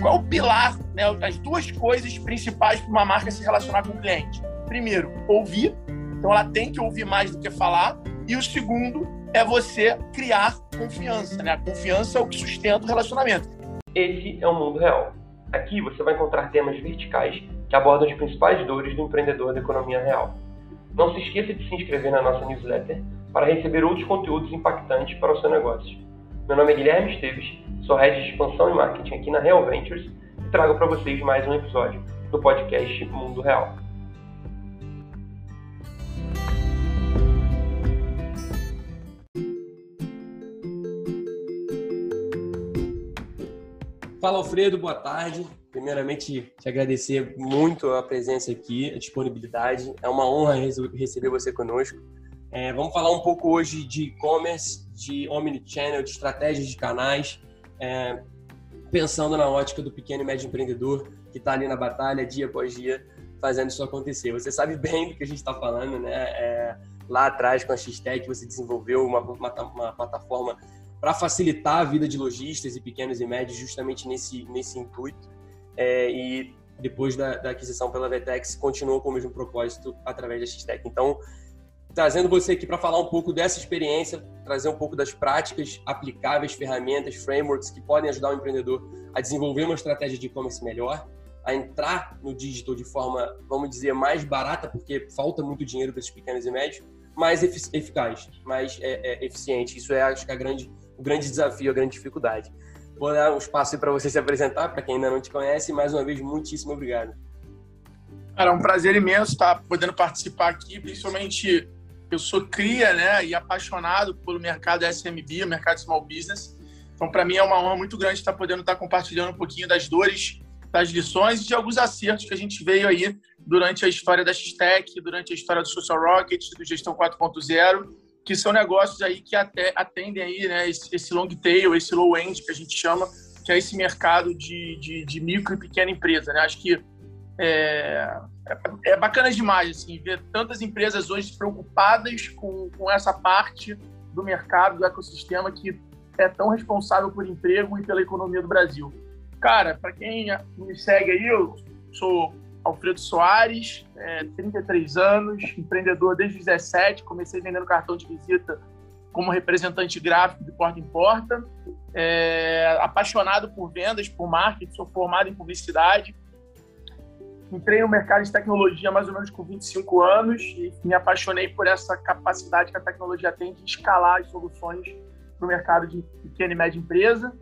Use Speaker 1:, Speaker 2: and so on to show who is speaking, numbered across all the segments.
Speaker 1: qual é o pilar, né, as duas coisas principais para uma marca se relacionar com o cliente? Primeiro, ouvir. Então ela tem que ouvir mais do que falar. E o segundo é você criar confiança, né? A confiança é o que sustenta o relacionamento.
Speaker 2: Esse é o mundo real. Aqui você vai encontrar temas verticais que abordam as principais dores do empreendedor da economia real. Não se esqueça de se inscrever na nossa newsletter para receber outros conteúdos impactantes para o seu negócio. Meu nome é Guilherme Esteves, sou head de expansão e marketing aqui na Real Ventures e trago para vocês mais um episódio do podcast Mundo Real. Fala Alfredo, boa tarde. Primeiramente, te agradecer muito a presença aqui, a disponibilidade. É uma honra receber você conosco. É, vamos falar um pouco hoje de e-commerce, de omnichannel, de estratégias de canais, é, pensando na ótica do pequeno e médio empreendedor que está ali na batalha dia após dia fazendo isso acontecer. Você sabe bem do que a gente está falando, né? É, lá atrás com a X-Tech você desenvolveu uma, uma, uma plataforma para facilitar a vida de lojistas e pequenos e médios justamente nesse, nesse intuito. É, e depois da, da, aquisição pela Vetex, continuou com o mesmo propósito através da X-Tech. Então, trazendo você aqui para falar um pouco dessa experiência, trazer um pouco das práticas aplicáveis, ferramentas, frameworks que podem ajudar o empreendedor a desenvolver uma estratégia de e-commerce melhor, a entrar no digital de forma, vamos dizer, mais barata, porque falta muito dinheiro para esses pequenos e médios, mais eficaz, mais é, é, eficiente. Isso é, acho que, a grande, o grande desafio, a grande dificuldade. Vou dar um espaço para você se apresentar, para quem ainda não te conhece. Mais uma vez, muitíssimo obrigado.
Speaker 1: Cara, é um prazer imenso estar podendo participar aqui, principalmente eu sou cria, né, e apaixonado pelo mercado SMB, o mercado small business. Então, para mim é uma honra muito grande estar podendo estar compartilhando um pouquinho das dores, das lições e de alguns acertos que a gente veio aí durante a história da X-Tech, durante a história do Social Rocket, do Gestão 4.0, que são negócios aí que até atendem aí, né, esse, esse long tail, esse low end que a gente chama, que é esse mercado de, de, de micro e pequena empresa, né? Acho que é, é, é, bacana demais assim, ver tantas empresas hoje preocupadas com, com essa parte do mercado, do ecossistema que é tão responsável por emprego e pela economia do Brasil. Cara, para quem me segue aí, eu sou Alfredo Soares, é, 33 anos, empreendedor desde 17, comecei vendendo cartão de visita como representante gráfico de porta em porta, é, apaixonado por vendas, por marketing, sou formado em publicidade, entrei no mercado de tecnologia mais ou menos com 25 anos e me apaixonei por essa capacidade que a tecnologia tem de escalar as soluções para o mercado de pequena e média empresa.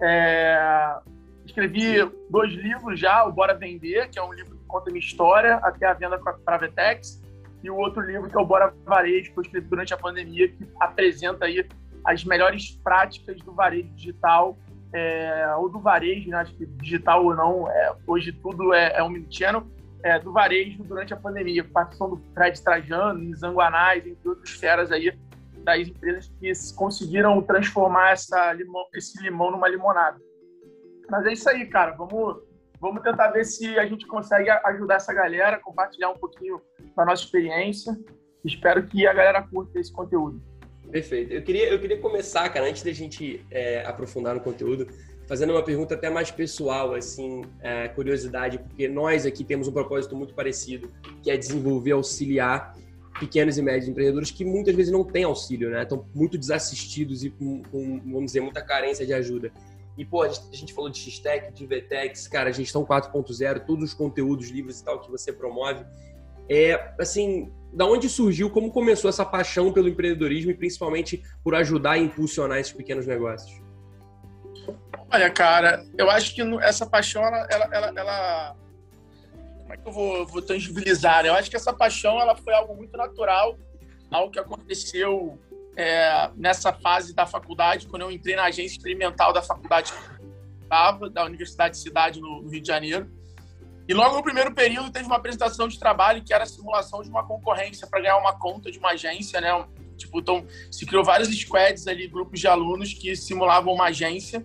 Speaker 1: É, escrevi dois livros já, o Bora Vender, que é um livro que conta minha história até a venda para a Vetex, e o outro livro que é o Bora Varejo, que eu escrevi durante a pandemia, que apresenta aí as melhores práticas do varejo digital é, ou do varejo, né? acho que digital ou não, é, hoje tudo é, é um omnichannel, é, do varejo durante a pandemia, participação do Fred Trajano, Zanguanais, entre outras feras aí das empresas que conseguiram transformar essa limão, esse limão numa limonada. Mas é isso aí, cara. Vamos, vamos tentar ver se a gente consegue ajudar essa galera, compartilhar um pouquinho da nossa experiência. Espero que a galera curta esse conteúdo.
Speaker 2: Perfeito. Eu queria, eu queria começar, cara, antes da gente é, aprofundar no conteúdo, fazendo uma pergunta até mais pessoal, assim, é, curiosidade, porque nós aqui temos um propósito muito parecido, que é desenvolver, auxiliar pequenos e médios empreendedores que muitas vezes não têm auxílio, né? Estão muito desassistidos e com, com, vamos dizer, muita carência de ajuda. E, pô, a gente, a gente falou de X-Tech, de VTEX, cara, gestão 4.0, todos os conteúdos, livros e tal que você promove. É, assim, da onde surgiu, como começou essa paixão pelo empreendedorismo e principalmente por ajudar e impulsionar esses pequenos negócios?
Speaker 1: Olha, cara, eu acho que essa paixão, ela, ela, ela, como é que eu vou, vou tangibilizar? Eu acho que essa paixão, ela foi algo muito natural, algo que aconteceu é, nessa fase da faculdade, quando eu entrei na agência experimental da faculdade da Universidade de Cidade no Rio de Janeiro. E logo no primeiro período teve uma apresentação de trabalho que era a simulação de uma concorrência para ganhar uma conta de uma agência, né? Tipo, então se criou vários squads ali, grupos de alunos que simulavam uma agência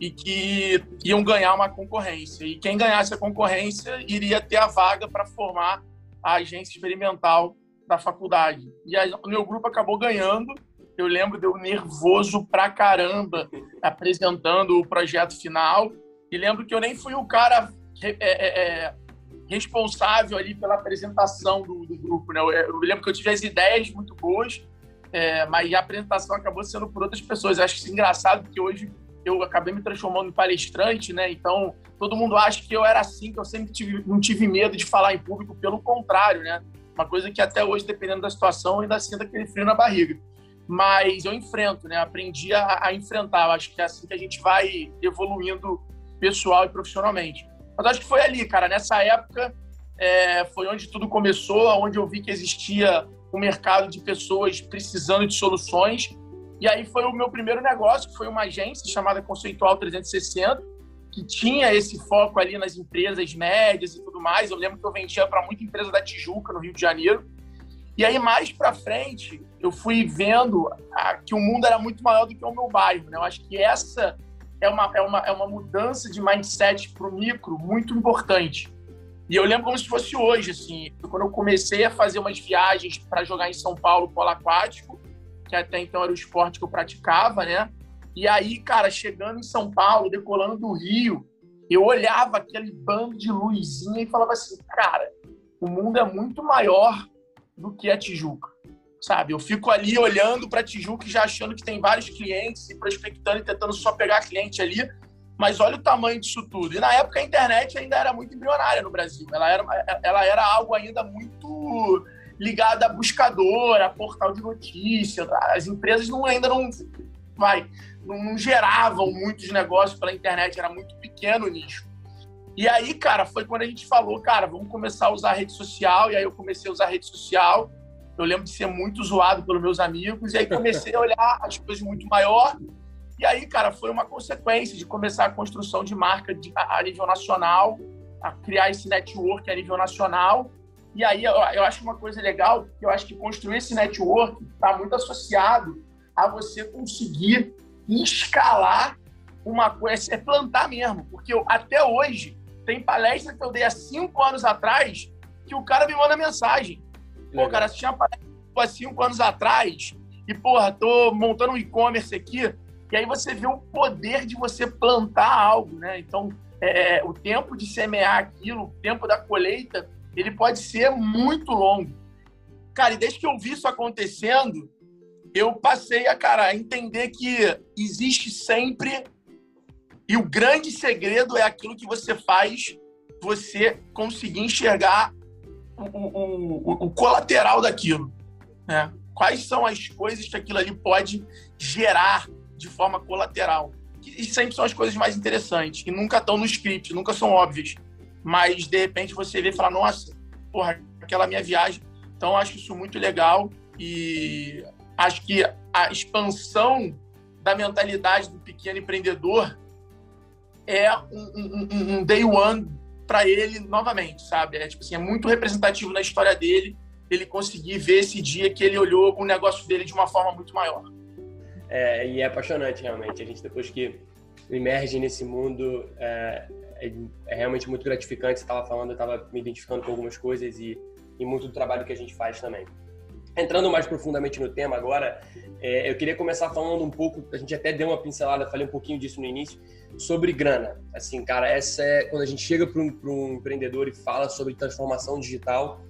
Speaker 1: e que iam ganhar uma concorrência. E quem ganhasse a concorrência iria ter a vaga para formar a agência experimental da faculdade. E o meu grupo acabou ganhando. Eu lembro de eu nervoso pra caramba apresentando o projeto final E lembro que eu nem fui o cara é, é, é, responsável ali pela apresentação do, do grupo, né? Eu, eu, lembro que eu tive as ideias muito boas, é, mas a apresentação acabou sendo por outras pessoas. Acho isso engraçado, porque hoje eu acabei me transformando em palestrante, né? Então, todo mundo acha que eu era assim, que eu sempre tive, não tive medo de falar em público, pelo contrário, né? Uma coisa que até hoje, dependendo da situação, ainda sinto aquele frio na barriga. Mas eu enfrento, né? Aprendi a, a enfrentar. Eu acho que é assim que a gente vai evoluindo pessoal e profissionalmente. Mas acho que foi ali, cara. Nessa época, é, foi onde tudo começou, onde eu vi que existia um mercado de pessoas precisando de soluções e aí foi o meu primeiro negócio, que foi uma agência chamada Conceitual 360, que tinha esse foco ali nas empresas médias e tudo mais. Eu lembro que eu vendia para muita empresa da Tijuca, no Rio de Janeiro. E aí, mais para frente, eu fui vendo que o mundo era muito maior do que o meu bairro. Né? Eu acho que essa é uma, é uma, é uma mudança de mindset para o micro muito importante. E eu lembro como se fosse hoje, assim, quando eu comecei a fazer umas viagens para jogar em São Paulo, polo aquático, que até então era o esporte que eu praticava, né? E aí, cara, chegando em São Paulo, decolando do Rio, eu olhava aquele bando de luzinha e falava assim, cara, o mundo é muito maior do que a Tijuca, sabe? Eu fico ali olhando para Tijuca e já achando que tem vários clientes e prospectando e tentando só pegar cliente ali, mas olha o tamanho disso tudo. E na época a internet ainda era muito embrionária no Brasil. Ela era, ela era algo ainda muito ligada a buscador, a portal de notícias. As empresas não, ainda não, vai, não geravam muitos negócios pela internet, era muito pequeno o nicho. E aí, cara, foi quando a gente falou, cara, vamos começar a usar a rede social. E aí eu comecei a usar a rede social. Eu lembro de ser muito zoado pelos meus amigos. E aí comecei a olhar as coisas muito maior. E aí, cara, foi uma consequência de começar a construção de marca de, a, a nível nacional, a criar esse network a nível nacional. E aí eu, eu acho uma coisa legal, que eu acho que construir esse network está muito associado a você conseguir escalar uma coisa, é plantar mesmo. Porque eu, até hoje, tem palestra que eu dei há cinco anos atrás que o cara me manda mensagem. Pô, cara, você tinha palestra há cinco anos atrás e, porra, tô montando um e-commerce aqui. E aí você vê o poder de você plantar algo, né? Então, é, o tempo de semear aquilo, o tempo da colheita, ele pode ser muito longo. Cara, e desde que eu vi isso acontecendo, eu passei a, cara, a entender que existe sempre e o grande segredo é aquilo que você faz você conseguir enxergar o, o, o, colateral daquilo. Né? Quais são as coisas que aquilo ali pode gerar de forma colateral? E sempre são as coisas mais interessantes, que nunca estão no script, nunca são óbvias mas de repente você vê e fala, nossa, porra, aquela minha viagem. Então acho isso muito legal e acho que a expansão da mentalidade do pequeno empreendedor é um, um, um day one para ele novamente, sabe? É, tipo assim, é muito representativo na história dele ele conseguir ver esse dia que ele olhou o negócio dele de uma forma muito maior.
Speaker 2: É, e é apaixonante realmente. A gente depois que emerge nesse mundo, é, é, é realmente muito gratificante. Você estava falando, eu estava me identificando com algumas coisas e, e muito do trabalho que a gente faz também. Entrando mais profundamente no tema agora, é, eu queria começar falando um pouco, a gente até deu uma pincelada, falei um pouquinho disso no início, sobre grana. Assim, cara, essa é quando a gente chega para um, um, empreendedor e fala sobre transformação digital,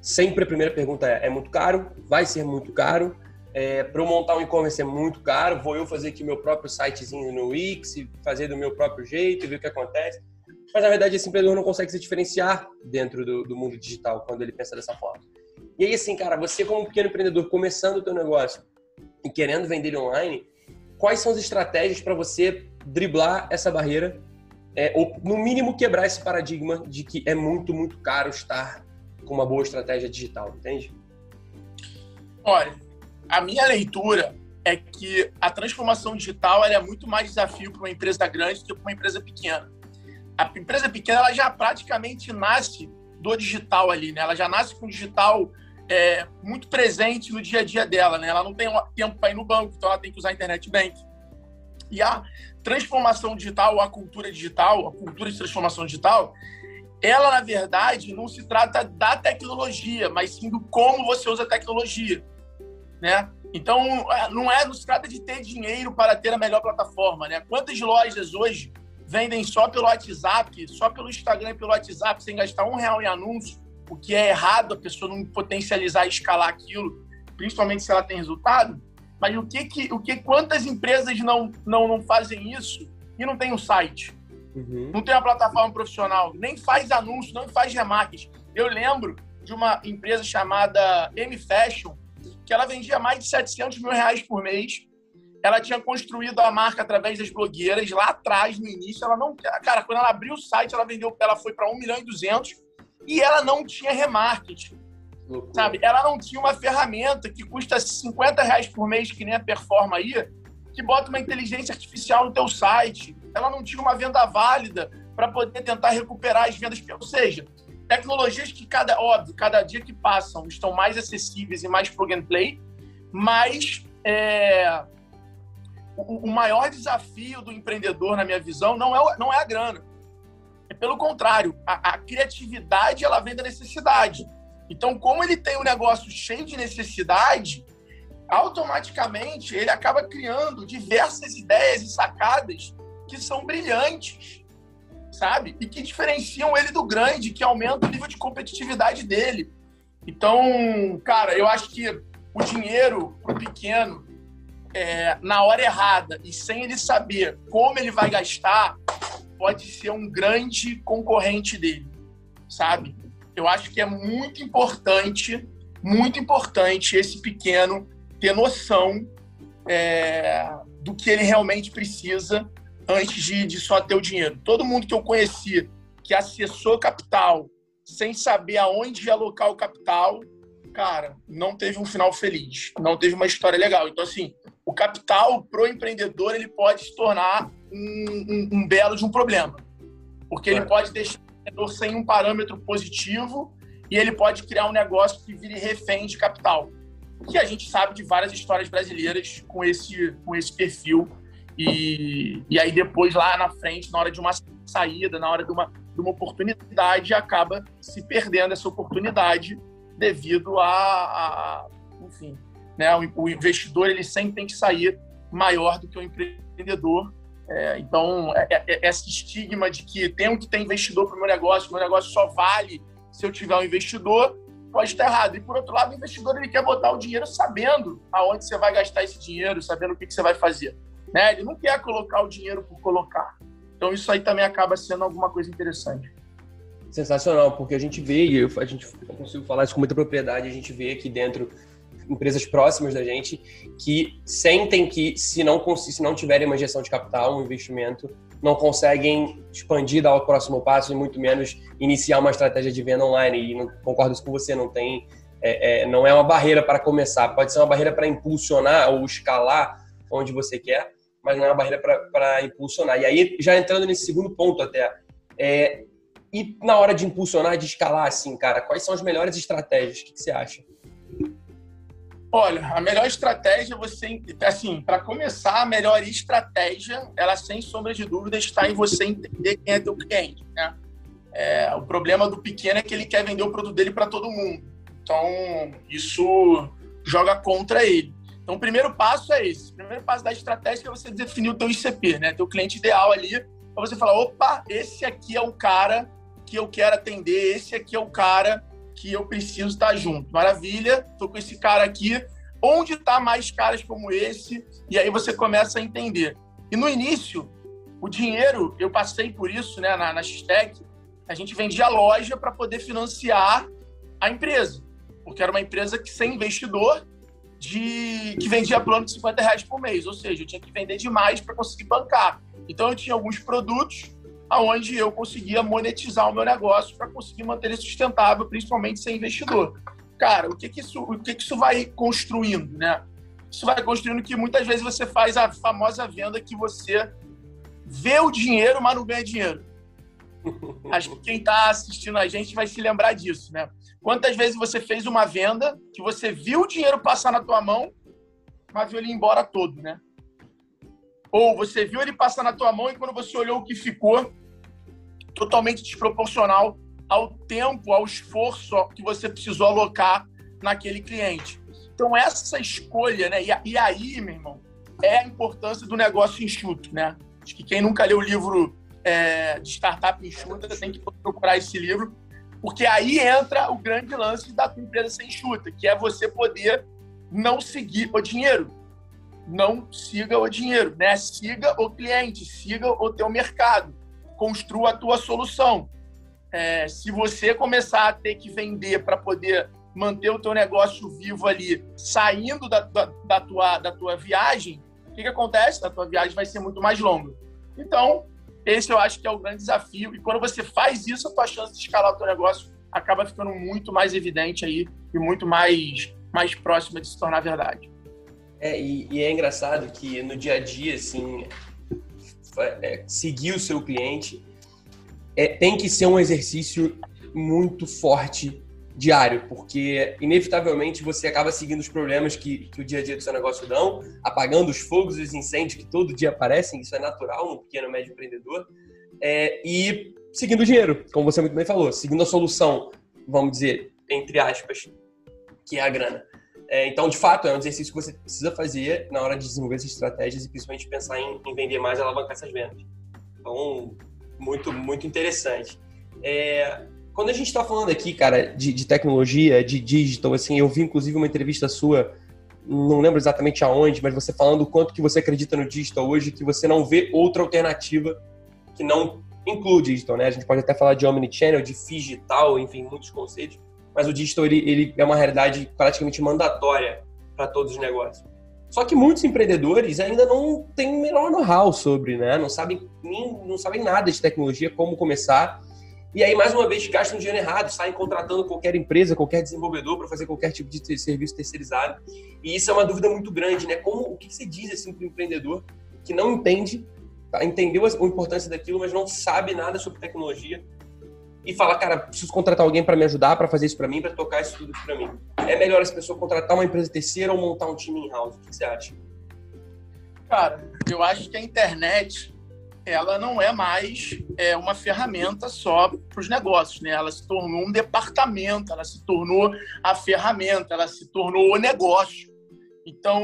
Speaker 2: sempre a primeira pergunta é: é muito caro? Vai ser muito caro? É, para eu montar um e-commerce é muito caro, vou eu fazer aqui meu próprio sitezinho no Wix, fazer do meu próprio jeito, ver o que acontece. Mas na verdade esse empreendedor não consegue se diferenciar dentro do, do, mundo digital quando ele pensa dessa forma. E aí assim, cara, você como pequeno empreendedor começando o teu negócio e querendo vender online, quais são as estratégias para você driblar essa barreira é, ou no mínimo quebrar esse paradigma de que é muito, muito caro estar com uma boa estratégia digital, entende?
Speaker 1: Olha, a minha leitura é que a transformação digital é muito mais desafio para uma empresa grande do que para uma empresa pequena. A empresa pequena ela já praticamente nasce do digital ali, né? Ela já nasce com o digital é, muito presente no dia a dia dela, né? Ela não tem tempo para ir no banco, então ela tem que usar a internet bank. E a transformação digital, a cultura digital, a cultura de transformação digital, ela na verdade não se trata da tecnologia, mas sim do como você usa a tecnologia né? Então, é, não é, não se trata de ter dinheiro para ter a melhor plataforma, né? Quantas lojas hoje vendem só pelo WhatsApp, só pelo Instagram e pelo WhatsApp, sem gastar um real em anúncio, o que é errado a pessoa não potencializar e escalar aquilo, principalmente se ela tem resultado. Mas o que que, o que quantas empresas não, não, não fazem isso e não tem um site? Uhum. Não tem uma plataforma profissional, nem faz anúncio, não faz remarketing. Eu lembro de uma empresa chamada M Fashion, que ela vendia mais de 700 mil reais por mês. Ela tinha construído a marca através das blogueiras lá atrás, no início. Ela não, cara, quando ela abriu o site, ela vendeu, ela foi para 1 milhão e 200 e ela não tinha remarketing. Loucura. Sabe? Ela não tinha uma ferramenta que custa 50 reais por mês, que nem a Performa aí, que bota uma inteligência artificial no teu site. Ela não tinha uma venda válida para poder tentar recuperar as vendas. Ou seja, tecnologias que, cada, óbvio, cada dia que passam estão mais acessíveis e mais plug and play, mas é, o, o, maior desafio do empreendedor, na minha visão, não é, não é a grana. É pelo contrário, a, a criatividade ela vem da necessidade. Então, como ele tem um negócio cheio de necessidade, automaticamente ele acaba criando diversas ideias e sacadas que são brilhantes, sabe? E que diferenciam ele do grande, que aumenta o nível de competitividade dele. Então, cara, eu acho que o dinheiro pro pequeno, é, na hora errada e sem ele saber como ele vai gastar, pode ser um grande concorrente dele, sabe? Eu acho que é muito importante, muito importante esse pequeno ter noção é, do que ele realmente precisa antes de, de só ter o dinheiro. Todo mundo que eu conheci que acessou capital sem saber aonde alocar o capital, cara, não teve um final feliz, não teve uma história legal. Então, assim, o capital pro empreendedor ele pode se tornar um, um, um belo de um problema, porque ele pode deixar sem um parâmetro positivo e ele pode criar um negócio que vire refém de capital. Que a gente sabe de várias histórias brasileiras com esse, com esse perfil. E, e aí depois, lá na frente, na hora de uma saída, na hora de uma, de uma oportunidade, acaba se perdendo essa oportunidade devido a, a enfim, né, o, o investidor ele sempre tem que sair maior do que o empreendedor é, então, é, é, é, esse estigma de que tenho que ter investidor para o meu negócio, meu negócio só vale se eu tiver um investidor, pode estar errado. E, por outro lado, o investidor ele quer botar o dinheiro sabendo aonde você vai gastar esse dinheiro, sabendo o que, que você vai fazer. Né? Ele não quer colocar o dinheiro por colocar. Então, isso aí também acaba sendo alguma coisa interessante.
Speaker 2: Sensacional, porque a gente vê, e eu, a gente, eu consigo falar isso com muita propriedade, a gente vê aqui dentro empresas próximas da gente que sentem que se não se não tiverem uma injeção de capital, um investimento, não conseguem expandir, dar o próximo passo e muito menos iniciar uma estratégia de venda online. E não, concordo com você, não tem, é, é, não é uma barreira para começar. Pode ser uma barreira para impulsionar ou escalar onde você quer, mas não é uma barreira para impulsionar. E aí, já entrando nesse segundo ponto até, é, e na hora de impulsionar, de escalar, assim, cara, quais são as melhores estratégias? O que, que você acha?
Speaker 1: Olha, a melhor estratégia você, assim, para começar, a melhor estratégia, ela sem sombra de dúvida está em você entender quem é teu cliente, né? É, o problema do pequeno é que ele quer vender o produto dele para todo mundo. Então, isso joga contra ele. Então, o primeiro passo é esse. O primeiro passo da estratégia é você definir o teu ICP, né? Teu cliente ideal ali, para você falar, opa, esse aqui é o cara que eu quero atender, esse aqui é o cara que eu preciso estar junto. Maravilha, estou com esse cara aqui. Onde está mais caras como esse? E aí você começa a entender. E no início, o dinheiro, eu passei por isso né, na, na X-Tech, a gente vendia loja para poder financiar a empresa. Porque era uma empresa que sem investidor, de que vendia plano de 50 reais por mês. Ou seja, eu tinha que vender demais para conseguir bancar. Então eu tinha alguns produtos aonde eu conseguia monetizar o meu negócio para conseguir manter ele sustentável, principalmente sem investidor. Cara, o que que isso, o que que isso vai construindo, né? Isso vai construindo que muitas vezes você faz a famosa venda que você vê o dinheiro, mas não ganha dinheiro. Acho que quem está assistindo a gente vai se lembrar disso, né? Quantas vezes você fez uma venda que você viu o dinheiro passar na tua mão, mas viu ele embora todo, né? Ou você viu ele passar na tua mão e quando você olhou o que ficou, totalmente desproporcional ao tempo, ao esforço que você precisou alocar naquele cliente. Então, essa escolha, né? E, aí, meu irmão, é a importância do negócio enxuto, né? Acho que quem nunca leu o livro é, de startup enxuta, tem que procurar esse livro, porque aí entra o grande lance da tua empresa ser enxuta, que é você poder não seguir o dinheiro. Não siga o dinheiro, né? Siga o cliente, siga o teu mercado, construa a tua solução. É, se você começar a ter que vender para poder manter o teu negócio vivo ali, saindo da, da, da, tua, da tua viagem, o que, que acontece? A tua viagem vai ser muito mais longa. Então, esse eu acho que é o grande desafio. E quando você faz isso, a tua chance de escalar o teu negócio acaba ficando muito mais evidente aí e muito mais, mais próxima de se tornar verdade.
Speaker 2: É, e, e é engraçado que no dia a dia, assim, é, seguir o seu cliente é, tem que ser um exercício muito forte diário, porque inevitavelmente você acaba seguindo os problemas que, que o dia a dia do seu negócio dão, apagando os fogos e os incêndios que todo dia aparecem, isso é natural no pequeno médio empreendedor, é, e seguindo o dinheiro, como você muito bem falou, seguindo a solução, vamos dizer, entre aspas, que é a grana. É, então, de fato, é um exercício que você precisa fazer na hora de desenvolver essas estratégias e principalmente pensar em, em vender mais e alavancar essas vendas. Então, muito, muito interessante. É, quando a gente está falando aqui, cara, de, de, tecnologia, de digital, assim, eu vi inclusive uma entrevista sua, não lembro exatamente aonde, mas você falando o quanto que você acredita no digital hoje, que você não vê outra alternativa que não inclui digital, né? A gente pode até falar de omnichannel, de digital, enfim, muitos conceitos, mas o digital ele, ele é uma realidade praticamente mandatória para todos os negócios. Só que muitos empreendedores ainda não têm o melhor know-how sobre, né? Não sabem nem, não sabem nada de tecnologia, como começar. E aí, mais uma vez, gastam dinheiro errado, saem contratando qualquer empresa, qualquer desenvolvedor para fazer qualquer tipo de serviço terceirizado. E isso é uma dúvida muito grande, né? Como, o que você diz assim, para o empreendedor que não entende, tá? entendeu a importância daquilo, mas não sabe nada sobre tecnologia e fala, cara, preciso contratar alguém para me ajudar, para fazer isso para mim, para tocar isso tudo para mim. É melhor essa pessoa contratar uma empresa terceira ou montar um time in-house? O que você acha?
Speaker 1: Cara, eu acho que a internet ela não é mais é, uma ferramenta só para os negócios, né? Ela se tornou um departamento, ela se tornou a ferramenta, ela se tornou o negócio. Então,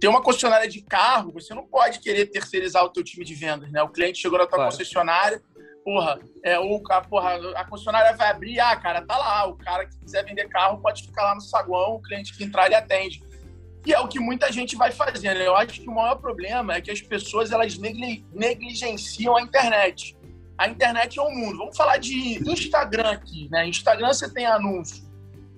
Speaker 1: ter uma concessionária de carro, você não pode querer terceirizar o teu time de vendas, né? O cliente chegou na tua claro. concessionária, porra, é, ou a, porra, a concessionária vai abrir, ah, cara, tá lá, o cara que quiser vender carro pode ficar lá no saguão, o cliente que entrar ele atende. E é o que muita gente vai fazendo. Eu acho que o maior problema é que as pessoas elas negligenciam a internet. A internet é um mundo. Vamos falar de Instagram aqui, né? Instagram você tem anúncio,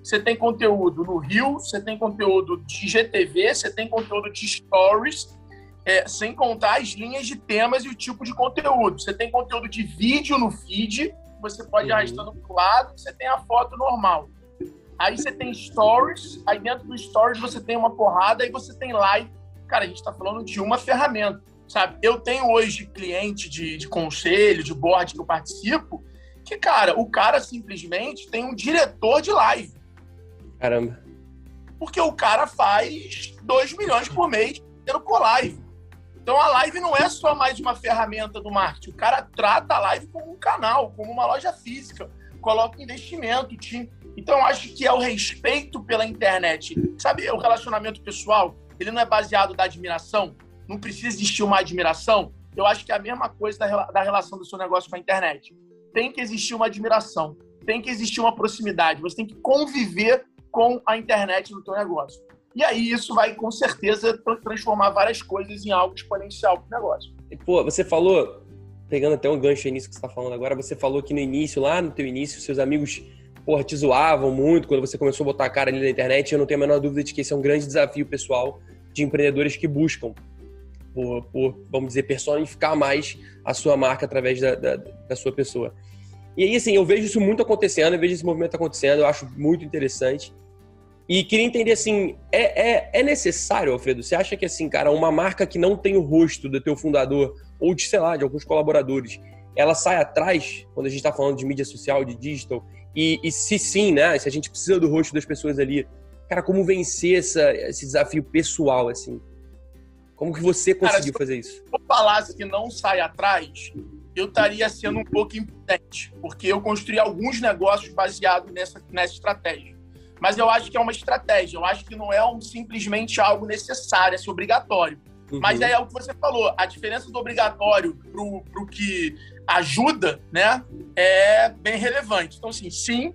Speaker 1: você tem conteúdo no Rio, você tem conteúdo de GTV, você tem conteúdo de stories, é, sem contar as linhas de temas e o tipo de conteúdo. Você tem conteúdo de vídeo no feed, você pode ir uhum. arrastando para o lado, você tem a foto normal. Aí você tem stories, aí dentro do stories você tem uma porrada, aí você tem live. Cara, a gente está falando de uma ferramenta, sabe? Eu tenho hoje cliente de, de conselho, de board que eu participo, que, cara, o cara simplesmente tem um diretor de live.
Speaker 2: Caramba.
Speaker 1: Porque o cara faz 2 milhões por mês tendo por live. Então a live não é só mais uma ferramenta do marketing. O cara trata a live como um canal, como uma loja física. Coloca investimento, time então, eu acho que é o respeito pela internet. Sabe, o relacionamento pessoal, ele não é baseado da admiração? Não precisa existir uma admiração? Eu acho que é a mesma coisa da, da relação do seu negócio com a internet. Tem que existir uma admiração, tem que existir uma proximidade. Você tem que conviver com a internet no seu negócio. E aí isso vai, com certeza, transformar várias coisas em algo exponencial para o negócio.
Speaker 2: E, pô, você falou, pegando até um gancho nisso que você está falando agora, você falou que no início, lá no teu início, seus amigos porra, te zoavam muito quando você começou a botar a cara ali na internet. Eu não tenho a menor dúvida de que esse é um grande desafio pessoal de empreendedores que buscam, por, por vamos dizer, personificar mais a sua marca através da, da, da, sua pessoa. E aí, assim, eu vejo isso muito acontecendo, eu vejo esse movimento acontecendo, eu acho muito interessante. E queria entender, assim, é, é, é necessário, Alfredo? Você acha que, assim, cara, uma marca que não tem o rosto do teu fundador, ou de, sei lá, de alguns colaboradores, ela sai atrás, quando a gente está falando de mídia social, de digital, e, e, se sim, né? Se a gente precisa do rosto das pessoas ali, cara, como vencer essa, esse desafio pessoal, assim? Como que você conseguiu cara, fazer isso?
Speaker 1: Se eu falasse que não sai atrás, eu estaria sendo um pouco impotente, porque eu construí alguns negócios baseados nessa, nessa estratégia. Mas eu acho que é uma estratégia, eu acho que não é um, simplesmente algo necessário, é obrigatório. Uhum. Mas aí é o que você falou, a diferença do obrigatório pro, pro que ajuda, né, é bem relevante. Então, assim, sim,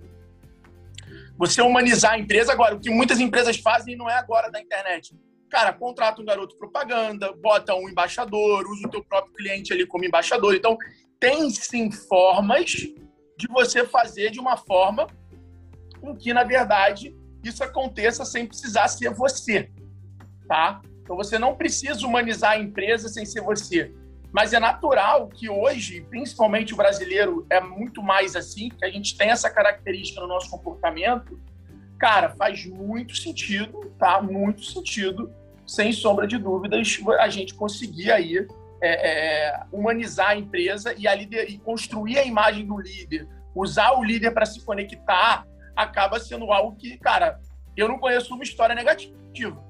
Speaker 1: você humanizar a empresa agora, o que muitas empresas fazem não é agora da internet. Cara, contrata um garoto propaganda, bota um embaixador, usa o teu próprio cliente ali como embaixador. Então, tem sim formas de você fazer de uma forma com que, na verdade, isso aconteça sem precisar ser você, tá? Então você não precisa humanizar a empresa sem ser você. Mas é natural que hoje, principalmente o brasileiro, é muito mais assim, que a gente tem essa característica no nosso comportamento. Cara, faz muito sentido, tá? Muito sentido, sem sombra de dúvidas, a gente conseguir aí é, é, humanizar a empresa e, a líder, e construir a imagem do líder, usar o líder para se conectar, acaba sendo algo que, cara, eu não conheço uma história negativa.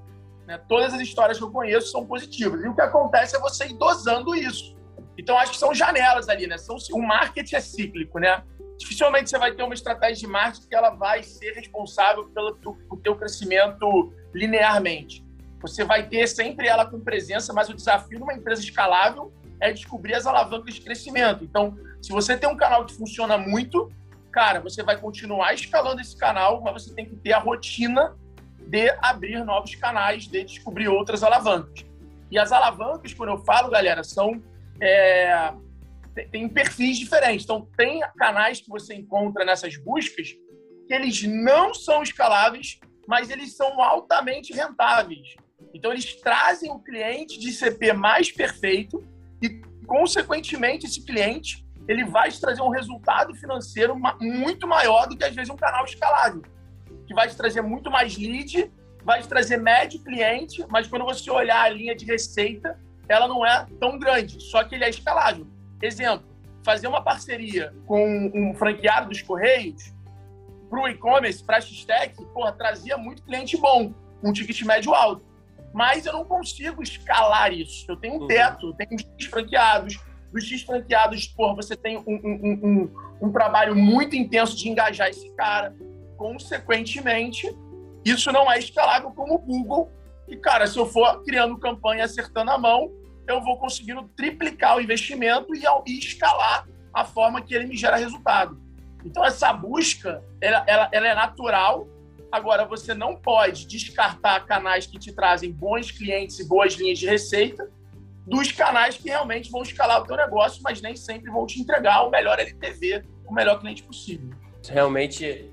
Speaker 1: Né? Todas as histórias que eu conheço são positivas. E o que acontece é você ir dosando isso. Então, acho que são janelas ali, né? São, o marketing é cíclico, né? Dificilmente você vai ter uma estratégia de marketing que ela vai ser responsável pelo, pelo teu crescimento linearmente. Você vai ter sempre ela com presença, mas o desafio numa empresa escalável é descobrir as alavancas de crescimento. Então, se você tem um canal que funciona muito, cara, você vai continuar escalando esse canal, mas você tem que ter a rotina de abrir novos canais, de descobrir outras alavancas. E as alavancas, quando eu falo, galera, são. É, tem perfis diferentes. Então, tem canais que você encontra nessas buscas que eles não são escaláveis, mas eles são altamente rentáveis. Então, eles trazem o cliente de CP mais perfeito e, consequentemente, esse cliente ele vai te trazer um resultado financeiro muito maior do que, às vezes, um canal escalável que vai te trazer muito mais lead, vai te trazer médio cliente, mas quando você olhar a linha de receita, ela não é tão grande, só que ele é escalável. Exemplo, fazer uma parceria com um franqueado dos Correios para o e-commerce, para a X-Tech, porra, trazia muito cliente bom, um ticket médio alto. Mas eu não consigo escalar isso. Eu tenho um uhum. teto, eu tenho X franqueados. Dos X franqueados, porra, você tem um, um, um, um trabalho muito intenso de engajar esse cara consequentemente, isso não é escalável como o Google. E, cara, se eu for criando campanha acertando a mão, eu vou conseguindo triplicar o investimento e, e escalar a forma que ele me gera resultado. Então, essa busca, ela, ela, ela é natural. Agora, você não pode descartar canais que te trazem bons clientes e boas linhas de receita dos canais que realmente vão escalar o teu negócio, mas nem sempre vão te entregar o melhor LTV, o melhor cliente possível.
Speaker 2: Realmente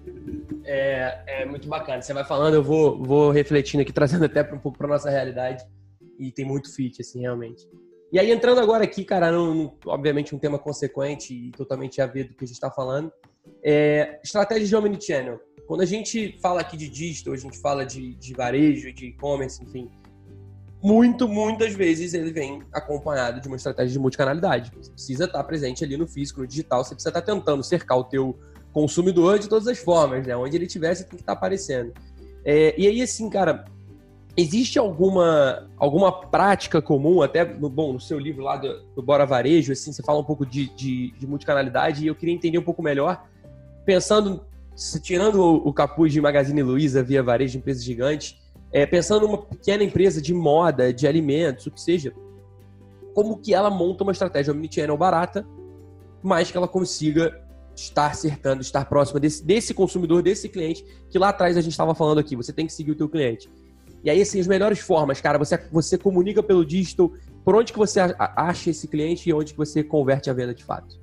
Speaker 2: é, é muito bacana. Você vai falando, eu vou, vou refletindo aqui, trazendo até um pouco para nossa realidade. E tem muito fit, assim, realmente. E aí, entrando agora aqui, cara, num, obviamente um tema consequente e totalmente a ver do que a gente está falando, é estratégia de omnichannel. Quando a gente fala aqui de digital, a gente fala de, de varejo, de e-commerce, enfim, muito, muitas vezes ele vem acompanhado de uma estratégia de multicanalidade. Você precisa estar presente ali no físico, no digital, você precisa estar tentando cercar o teu consumidor de todas as formas, né? Onde ele tivesse tem que estar aparecendo. É, e aí, assim, cara, existe alguma, alguma prática comum, até no, bom, no seu livro lá do, do Bora Varejo, assim, você fala um pouco de, de, de multicanalidade e eu queria entender um pouco melhor, pensando, tirando o, o capuz de Magazine Luiza via varejo de empresas gigantes, é, pensando numa pequena empresa de moda, de alimentos, o que seja, como que ela monta uma estratégia omnichannel barata, mas que ela consiga estar cercando, estar próxima desse, desse consumidor, desse cliente, que lá atrás a gente estava falando aqui, você tem que seguir o teu cliente. E aí, assim, as melhores formas, cara, você, você comunica pelo digital, por onde que você acha esse cliente e onde que você converte a venda de fato?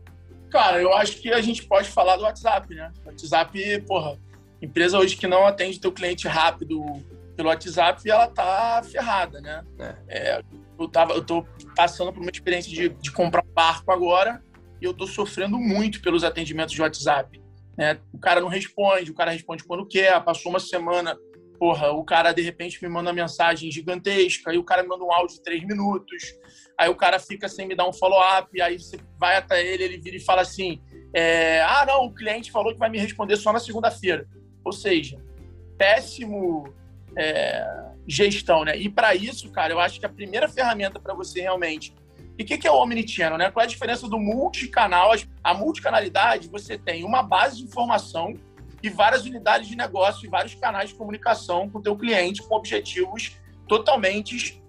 Speaker 1: Cara, eu acho que a gente pode falar do WhatsApp, né? WhatsApp, porra, empresa hoje que não atende teu cliente rápido pelo WhatsApp, ela tá ferrada, né? É. É, eu, tava, eu tô passando por uma experiência de, de comprar um barco agora, e eu estou sofrendo muito pelos atendimentos de WhatsApp. Né? O cara não responde, o cara responde quando quer, passou uma semana, porra, o cara de repente me manda uma mensagem gigantesca, aí o cara me manda um áudio de três minutos, aí o cara fica sem me dar um follow-up, aí você vai até ele, ele vira e fala assim, é, ah, não, o cliente falou que vai me responder só na segunda-feira. Ou seja, péssimo é, gestão, né? E para isso, cara, eu acho que a primeira ferramenta para você realmente e o que, que é o omnichannel? Né? Qual é a diferença do multicanal? A multicanalidade, você tem uma base de informação e várias unidades de negócio e vários canais de comunicação com o teu cliente com objetivos totalmente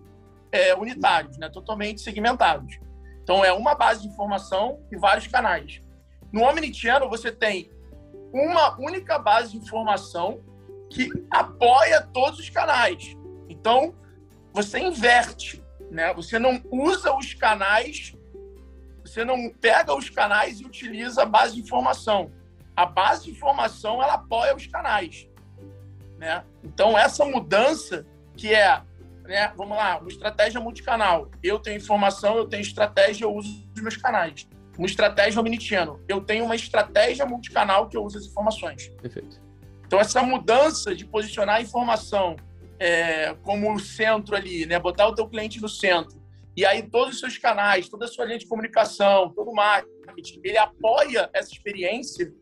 Speaker 1: é, unitários, né? totalmente segmentados. Então, é uma base de informação e vários canais. No Omnichannel, você tem uma única base de informação que apoia todos os canais. Então, você inverte, né? Você não usa os canais, você não pega os canais e utiliza a base de informação. A base de informação, ela apoia os canais, né? Então, essa mudança que é né? Vamos lá, uma estratégia multicanal. Eu tenho informação, eu tenho estratégia, eu uso os meus canais. Uma estratégia omnichannel. Eu tenho uma estratégia multicanal que eu uso as informações.
Speaker 2: Perfeito.
Speaker 1: Então, essa mudança de posicionar a informação é, como o centro ali, né? botar o teu cliente no centro, e aí todos os seus canais, toda a sua linha de comunicação, todo o marketing, ele apoia essa experiência,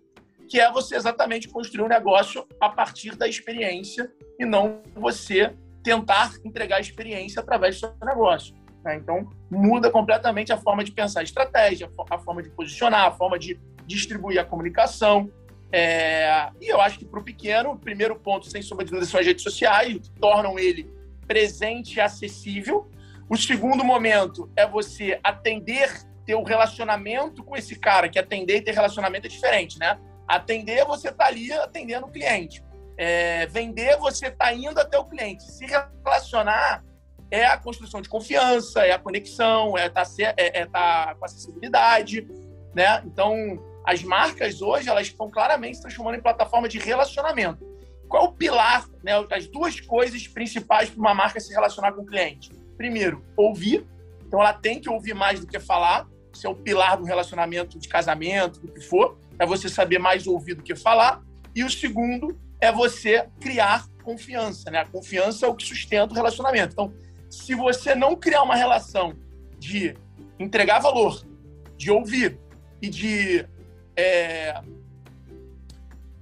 Speaker 1: que é você exatamente construir um negócio a partir da experiência e não você tentar entregar experiência através do seu negócio. Né? Então, muda completamente a forma de pensar a estratégia, a forma de posicionar, a forma de distribuir a comunicação. É... E eu acho que para o pequeno, o primeiro ponto, sem sombra de dúvida, são as redes sociais, que tornam ele presente e acessível. O segundo momento é você atender, ter o um relacionamento com esse cara, que atender e ter relacionamento é diferente, né? Atender, você está ali atendendo o cliente. É, vender, você está indo até o cliente. Se relacionar é a construção de confiança, é a conexão, é estar tá, é, é tá com acessibilidade, né? Então, as marcas hoje, elas estão claramente se transformando em plataforma de relacionamento. Qual é o pilar, né? As duas coisas principais para uma marca se relacionar com o cliente. Primeiro, ouvir. Então, ela tem que ouvir mais do que falar. Isso é o pilar do relacionamento de casamento, do que for. É você saber mais ouvir do que falar. E o segundo é você criar confiança, né? A confiança é o que sustenta o relacionamento. Então, se você não criar uma relação de entregar valor, de ouvir e de é,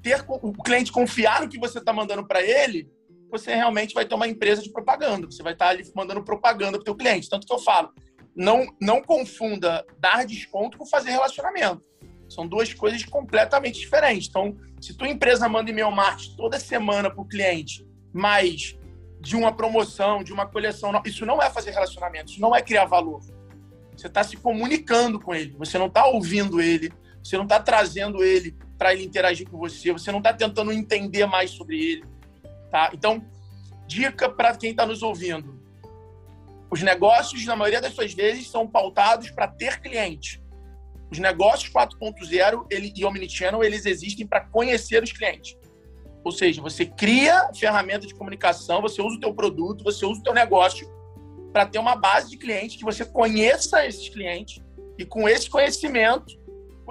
Speaker 1: ter o cliente confiar no que você está mandando para ele, você realmente vai ter uma empresa de propaganda. Você vai estar tá ali mandando propaganda para o cliente. Tanto que eu falo, não, não confunda dar desconto com fazer relacionamento. São duas coisas completamente diferentes. Então, se tua empresa manda e-mail marketing toda semana para o cliente, mas de uma promoção, de uma coleção, isso não é fazer relacionamento, isso não é criar valor. Você está se comunicando com ele, você não está ouvindo ele, você não está trazendo ele para ele interagir com você, você não está tentando entender mais sobre ele. Tá? Então, dica para quem está nos ouvindo: os negócios, na maioria das suas vezes, são pautados para ter cliente. Os negócios 4.0 ele, e Omnichannel, eles existem para conhecer os clientes. Ou seja, você cria ferramenta de comunicação, você usa o teu produto, você usa o teu negócio para ter uma base de clientes, que você conheça esses clientes e com esse conhecimento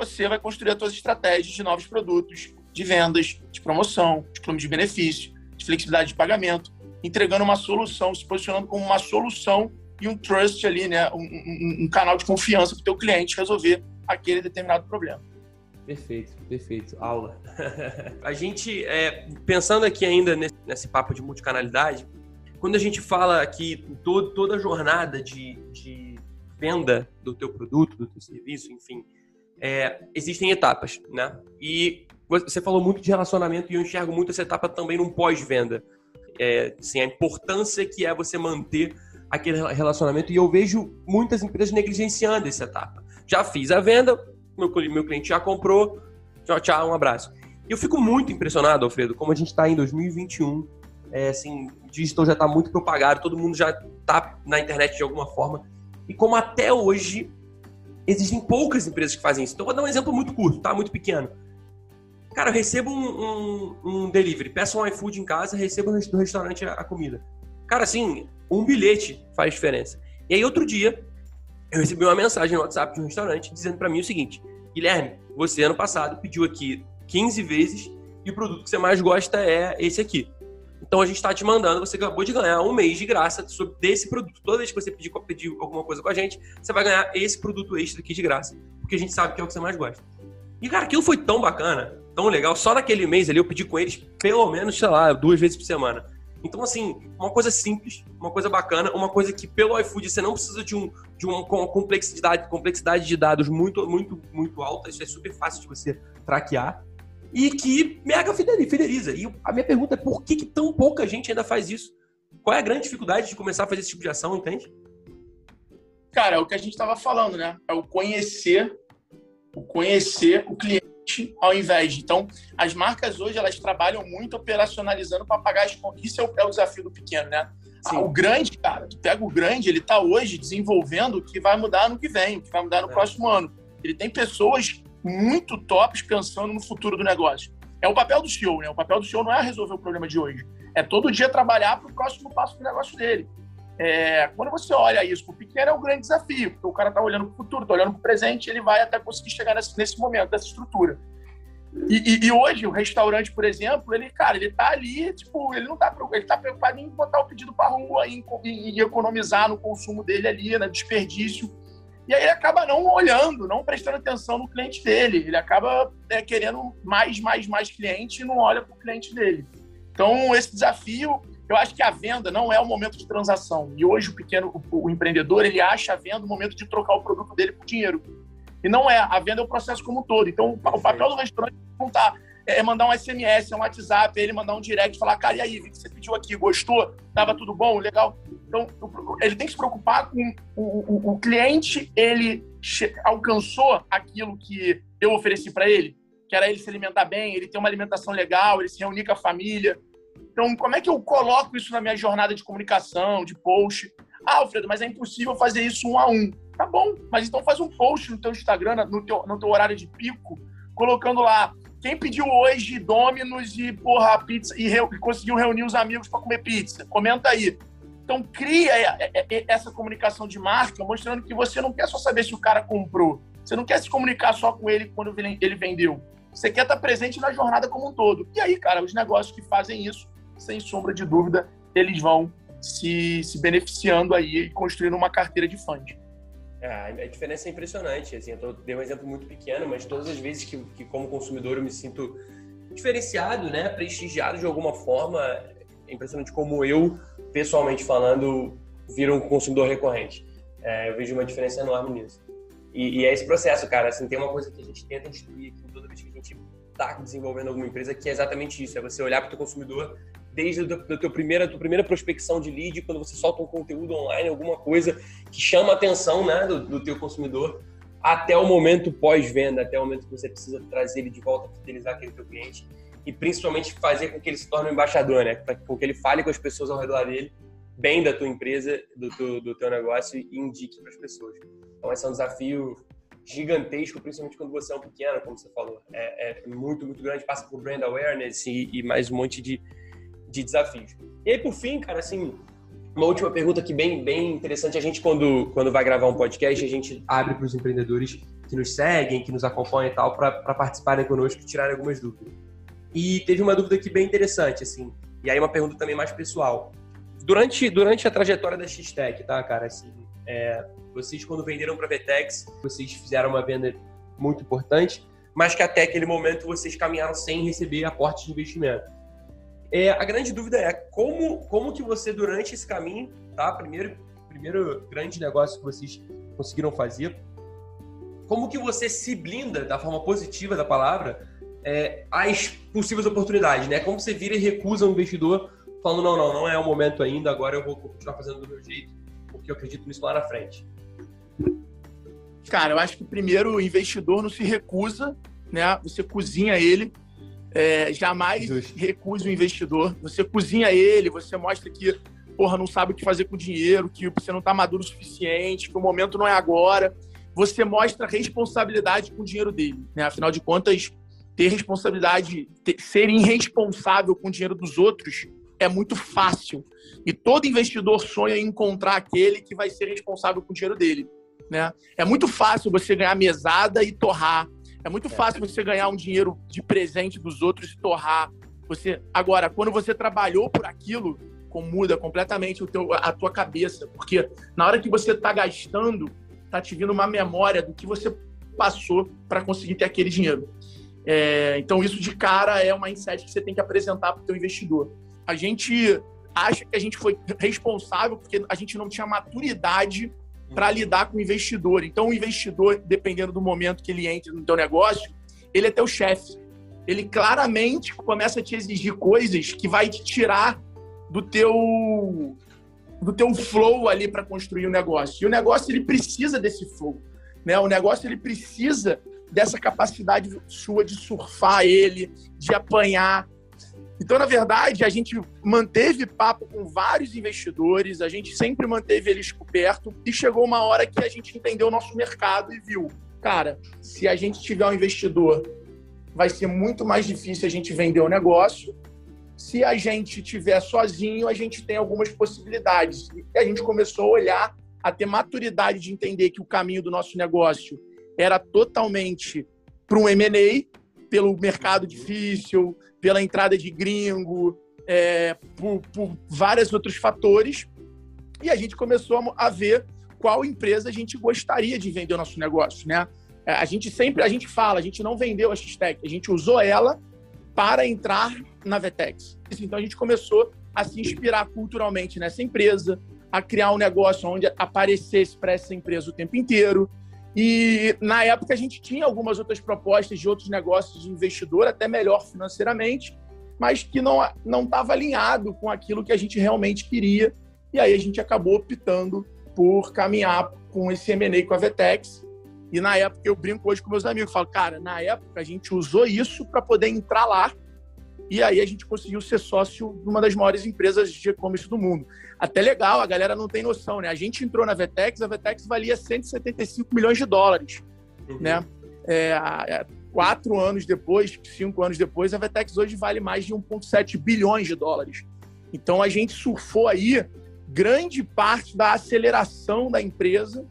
Speaker 1: você vai construir as suas estratégias de novos produtos, de vendas, de promoção, de plano de benefício, de flexibilidade de pagamento, entregando uma solução, se posicionando como uma solução e um trust ali, né? um, um, um canal de confiança para o teu cliente resolver aquele determinado problema.
Speaker 2: Perfeito, perfeito. Aula. a gente, é, pensando aqui ainda nesse, nesse, papo de multicanalidade, quando a gente fala aqui todo, toda a jornada de, de, venda do teu produto, do teu serviço, enfim, é, existem etapas, né? E você falou muito de relacionamento e eu enxergo muito essa etapa também num pós-venda. É, assim, a importância que é você manter aquele relacionamento e eu vejo muitas empresas negligenciando essa etapa já fiz a venda, meu, meu cliente já comprou, tchau, tchau, um abraço. Eu fico muito impressionado, Alfredo, como a gente está em 2021, é, assim, digital já está muito propagado, todo mundo já está na internet de alguma forma, e como até hoje existem poucas empresas que fazem isso. Então, vou dar um exemplo muito curto, tá? Muito pequeno. Cara, eu recebo um, um, um delivery, peço um iFood em casa, recebo no restaurante a, a comida. Cara, assim, um bilhete faz diferença. E aí, outro dia, eu recebi uma mensagem no WhatsApp de um restaurante dizendo para mim o seguinte: Guilherme, você ano passado pediu aqui 15 vezes e o produto que você mais gosta é esse aqui. Então a gente está te mandando, você acabou de ganhar um mês de graça desse produto. Toda vez que você pedir, pedir alguma coisa com a gente, você vai ganhar esse produto extra aqui de graça. Porque a gente sabe que é o que você mais gosta. E, cara, aquilo foi tão bacana, tão legal. Só naquele mês ali eu pedi com eles pelo menos, sei lá, duas vezes por semana. Então, assim, uma coisa simples, uma coisa bacana, uma coisa que pelo iFood você não precisa de, um, de uma complexidade, complexidade de dados muito, muito, muito alta, isso é super fácil de você traquear, e que mega fideliza. E a minha pergunta é por que, que tão pouca gente ainda faz isso? Qual é a grande dificuldade de começar a fazer esse tipo de ação, entende?
Speaker 1: Cara, é o que a gente estava falando, né? É o conhecer, o conhecer o cliente ao invés de. Então, as marcas hoje elas trabalham muito operacionalizando para pagar as contas. Isso é o, é o desafio do pequeno, né? Ah, o grande, cara, tu pega o grande, ele está hoje desenvolvendo o que vai mudar no que vem, o que vai mudar no é. próximo ano. Ele tem pessoas muito tops pensando no futuro do negócio. É o papel do CEO, né? O papel do CEO não é resolver o problema de hoje. É todo dia trabalhar para o próximo passo do negócio dele. É, quando você olha isso, o pequeno é o grande desafio, porque o cara está olhando para o futuro, está olhando para o presente, ele vai até conseguir chegar nesse, nesse momento, dessa estrutura. E, e, e, hoje o restaurante, por exemplo, ele, cara, ele tá ali, tipo, ele não tá, ele tá preocupado em botar o pedido para rua, em, economizar no consumo dele ali, no desperdício. E aí ele acaba não olhando, não prestando atenção no cliente dele. Ele acaba é, querendo mais, mais, mais cliente e não olha para o cliente dele. Então, esse desafio, eu acho que a venda não é o momento de transação. E hoje o pequeno, o, o empreendedor, ele acha a venda o momento de trocar o produto dele por dinheiro. E não é. A venda é o processo como um todo. Então, o papel do restaurante não está é, é mandar um SMS, um WhatsApp, ele mandar um direct, falar, cara, e aí, vi que você pediu aqui, gostou? Tava tudo bom? Legal? Então, ele tem que se preocupar com o, o, o cliente, ele alcançou aquilo que eu ofereci para ele, que era ele se alimentar bem, ele ter uma alimentação legal, ele se reunir com a família. Então, como é que eu coloco isso na minha jornada de comunicação, de post? Ah, Alfredo, mas é impossível fazer isso um a um. Tá bom, mas então faz um post no teu Instagram, no teu, no teu horário de pico, colocando lá quem pediu hoje Dominos e, porra, pizza e, re, conseguiu reunir os amigos para comer pizza? Comenta aí. Então, cria essa comunicação de marca mostrando que você não quer só saber se o cara comprou. Você não quer se comunicar só com ele quando ele vendeu. Você quer estar presente na jornada como um todo. E aí, cara, os negócios que fazem isso, sem sombra de dúvida, eles vão se, se beneficiando aí e construindo uma carteira de fãs.
Speaker 2: É, a diferença é impressionante. Assim, eu dei um exemplo muito pequeno, mas todas as vezes que, que, como consumidor, eu me sinto diferenciado, né, prestigiado de alguma forma, é impressionante como eu, pessoalmente falando, viro um consumidor recorrente. É, eu vejo uma diferença enorme nisso. E, e, é esse processo, cara. Assim, tem uma coisa que a gente tenta instituir aqui toda vez que a gente está desenvolvendo alguma empresa, que é exatamente isso: é você olhar para o consumidor desde a tua primeira, tua primeira prospecção de lead, quando você solta um conteúdo online, alguma coisa que chama a atenção né, do, do teu consumidor, até o momento pós-venda, até o momento que você precisa trazer ele de volta, fidelizar aquele teu cliente e principalmente fazer com que ele se torne um embaixador, né? Com que ele fale com as pessoas ao redor dele bem da tua empresa, do teu, do teu negócio e indique para as pessoas. Então esse é um desafio gigantesco, principalmente quando você é um pequeno, como você falou. É, é muito, muito grande, passa por brand awareness e, e mais um monte de, de desafios. E aí, por fim, cara, assim, uma última pergunta que bem, bem interessante. A gente, quando, quando vai gravar um podcast, a gente abre para os empreendedores que nos seguem, que nos acompanham e tal, para participarem conosco e tirarem algumas dúvidas. E teve uma dúvida aqui bem interessante, assim, e aí uma pergunta também mais pessoal. Durante, durante a trajetória da X-Tech, tá, cara, assim, é, vocês quando venderam para a Vetex, vocês fizeram uma venda muito importante, mas que até aquele momento vocês caminharam sem receber aporte de investimento. É, a grande dúvida é como, como que você, durante esse caminho, tá? Primeiro, primeiro grande negócio que vocês conseguiram fazer, como que você se blinda, da forma positiva da palavra, é, as possíveis oportunidades, né? Como você vira e recusa um investidor falando, não, não, não é o momento ainda, agora eu vou continuar fazendo do meu jeito, porque eu acredito nisso lá na frente.
Speaker 1: Cara, eu acho que primeiro o investidor não se recusa, né? Você cozinha ele é, jamais Justo. recuse o investidor. Você cozinha ele, você mostra que porra, não sabe o que fazer com o dinheiro, que você não está maduro o suficiente, que o momento não é agora. Você mostra responsabilidade com o dinheiro dele. Né? Afinal de contas, ter responsabilidade, ter, ser irresponsável com o dinheiro dos outros é muito fácil. E todo investidor sonha em encontrar aquele que vai ser responsável com o dinheiro dele. Né? É muito fácil você ganhar mesada e torrar. É muito é. fácil você ganhar um dinheiro de presente dos outros e torrar. Você agora, quando você trabalhou por aquilo, muda completamente o teu, a tua cabeça, porque na hora que você está gastando, tá te vindo uma memória do que você passou para conseguir ter aquele dinheiro. É, então isso de cara é uma insight que você tem que apresentar para o teu investidor. A gente acha que a gente foi responsável porque a gente não tinha maturidade para lidar com o investidor. Então, o investidor, dependendo do momento que ele entra no teu negócio, ele é teu chefe. Ele claramente começa a te exigir coisas que vai te tirar do teu do teu flow ali para construir o negócio. E o negócio ele precisa desse flow, né? O negócio ele precisa dessa capacidade sua de surfar ele, de apanhar. Então, na verdade, a gente manteve papo com vários investidores, a gente sempre manteve eles coberto e chegou uma hora que a gente entendeu o nosso mercado e viu, cara, se a gente tiver um investidor, vai ser muito mais difícil a gente vender o negócio se a gente tiver sozinho, a gente tem algumas possibilidades. E a gente começou a olhar, a ter maturidade de entender que o caminho do nosso negócio era totalmente para um M&A, pelo mercado difícil, pela entrada de gringo, é, por, por vários outros fatores. E a gente começou a ver qual empresa a gente gostaria de vender o nosso negócio, né? É, a gente sempre, a gente fala, a gente não vendeu a X-Tech, a gente usou ela para entrar na Vetex. Então a gente começou a se inspirar culturalmente nessa empresa, a criar um negócio onde aparecesse para essa empresa o tempo inteiro. E na época a gente tinha algumas outras propostas de outros negócios de investidor, até melhor financeiramente, mas que não não estava alinhado com aquilo que a gente realmente queria. E aí a gente acabou optando por caminhar com esse M&A com a Vetex. E na época eu brinco hoje com meus amigos, falo, cara, na época a gente usou isso para poder entrar lá e aí a gente conseguiu ser sócio de uma das maiores empresas de e-commerce do mundo. Até legal, a galera não tem noção, né? A gente entrou na Vetex, a Vetex valia 175 milhões de dólares, uhum. né? É, é, quatro anos depois, cinco anos depois, a Vetex hoje vale mais de 1,7 bilhões de dólares. Então a gente surfou aí grande parte da aceleração da empresa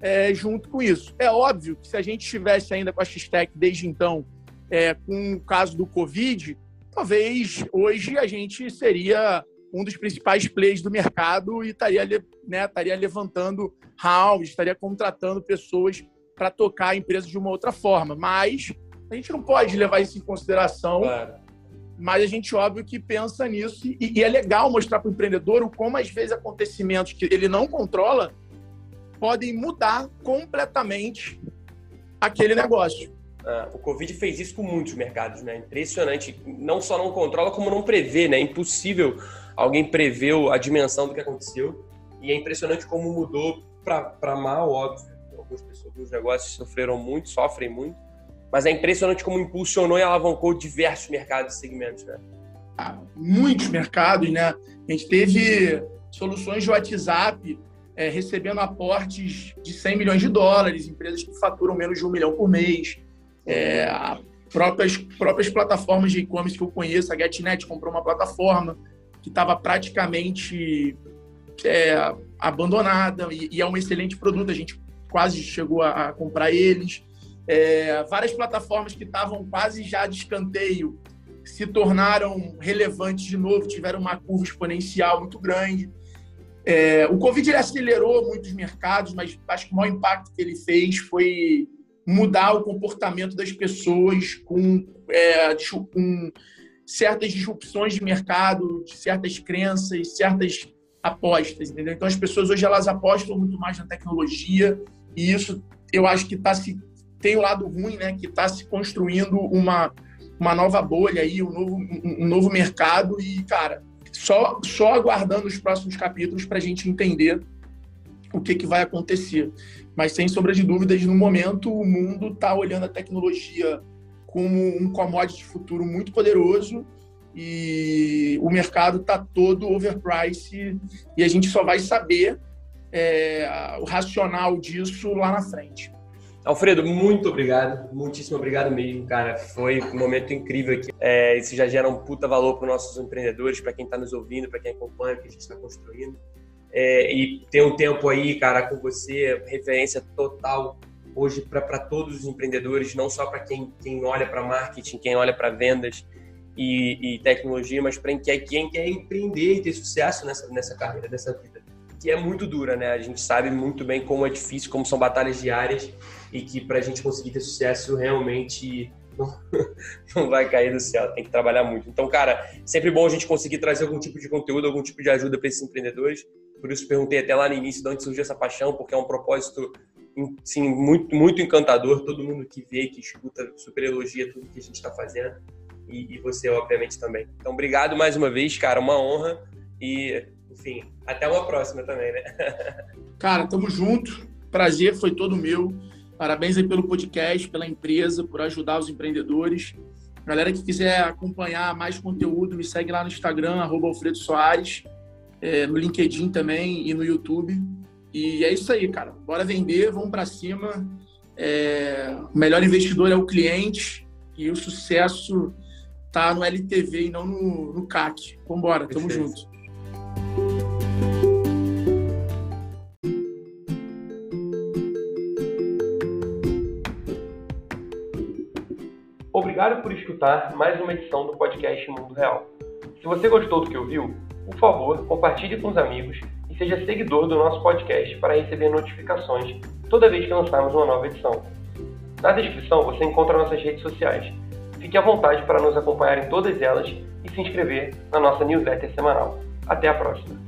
Speaker 1: é, junto com isso. É óbvio que se a gente estivesse ainda com a X-Tech desde então, é, com o caso do Covid, talvez hoje a gente seria um dos principais players do mercado e estaria, né, estaria levantando rounds, estaria contratando pessoas para tocar a empresa de uma outra forma. Mas a gente não pode levar isso em consideração. Claro. Mas a gente, óbvio, que pensa nisso. E, e é legal mostrar para o empreendedor como, às vezes, acontecimentos que ele não controla podem mudar completamente aquele negócio.
Speaker 2: Uh, o Covid fez isso com muitos mercados, né? Impressionante. Não só não controla, como não prevê, né? É impossível alguém prever a dimensão do que aconteceu. E é impressionante como mudou para mal, óbvio. Algumas pessoas, alguns negócios sofreram muito, sofrem muito. Mas é impressionante como impulsionou e alavancou diversos mercados e segmentos, né?
Speaker 1: Ah, muitos mercados, né? A gente teve soluções de WhatsApp é, recebendo aportes de 100 milhões de dólares, empresas que faturam menos de um milhão por mês. É, próprias, próprias plataformas de e-commerce que eu conheço, a GetNet comprou uma plataforma que estava praticamente é, abandonada e, e, é um excelente produto, a gente quase chegou a, a comprar eles. É, várias plataformas que estavam quase já de escanteio se tornaram relevantes de novo, tiveram uma curva exponencial muito grande. É, o Covid ele acelerou muitos mercados, mas acho que o maior impacto que ele fez foi mudar o comportamento das pessoas com, é, com certas disrupções de mercado, de certas crenças, certas apostas, entendeu? Então as pessoas hoje elas apostam muito mais na tecnologia e isso eu acho que tá se tem o lado ruim, né? Que está se construindo uma uma nova bolha aí, um novo, um novo mercado e cara só só aguardando os próximos capítulos para a gente entender o que, que vai acontecer. Mas, sem sombra de dúvidas, no momento, o mundo está olhando a tecnologia como um commodity futuro muito poderoso e o mercado está todo overpriced e a gente só vai saber é, o racional disso lá na frente.
Speaker 2: Alfredo, muito obrigado, muitíssimo obrigado mesmo, cara. Foi um momento incrível aqui. É, isso já gera um puta valor para os nossos empreendedores, para quem está nos ouvindo, para quem acompanha o que a gente está construindo é, e ter um tempo aí, cara, com você, referência total hoje para todos os empreendedores, não só para quem, quem olha para marketing, quem olha para vendas e, e, tecnologia, mas para quem, quem quer empreender e ter sucesso nessa, nessa carreira, nessa vida. Que é muito dura, né? A gente sabe muito bem como é difícil, como são batalhas diárias e que para a gente conseguir ter sucesso realmente não, não vai cair do céu, tem que trabalhar muito. Então, cara, sempre bom a gente conseguir trazer algum tipo de conteúdo, algum tipo de ajuda para esses empreendedores. Por isso perguntei até lá no início de onde surgiu essa paixão, porque é um propósito sim, muito, muito encantador. Todo mundo que vê, que escuta, super elogia tudo que a gente está fazendo. E, e, você, obviamente, também. Então, obrigado mais uma vez, cara. Uma honra. E enfim, até uma próxima também, né?
Speaker 1: Cara, tamo junto. Prazer foi todo meu. Parabéns aí pelo podcast, pela empresa, por ajudar os empreendedores. Galera que quiser acompanhar mais conteúdo, me segue lá no Instagram, arroba Alfredo Soares, é, no LinkedIn também e no YouTube. E é isso aí, cara. Bora vender, vamos para cima. É, o melhor investidor é o cliente e o sucesso tá no LTV e não no, no CAC. Vambora, tamo junto.
Speaker 2: Obrigado por escutar mais uma edição do podcast Mundo Real. Se você gostou do que ouviu, por favor, compartilhe com os amigos e seja seguidor do nosso podcast para receber notificações toda vez que lançarmos uma nova edição. Na descrição você encontra nossas redes sociais. Fique à vontade para nos acompanhar em todas elas e se inscrever na nossa newsletter semanal. Até a próxima!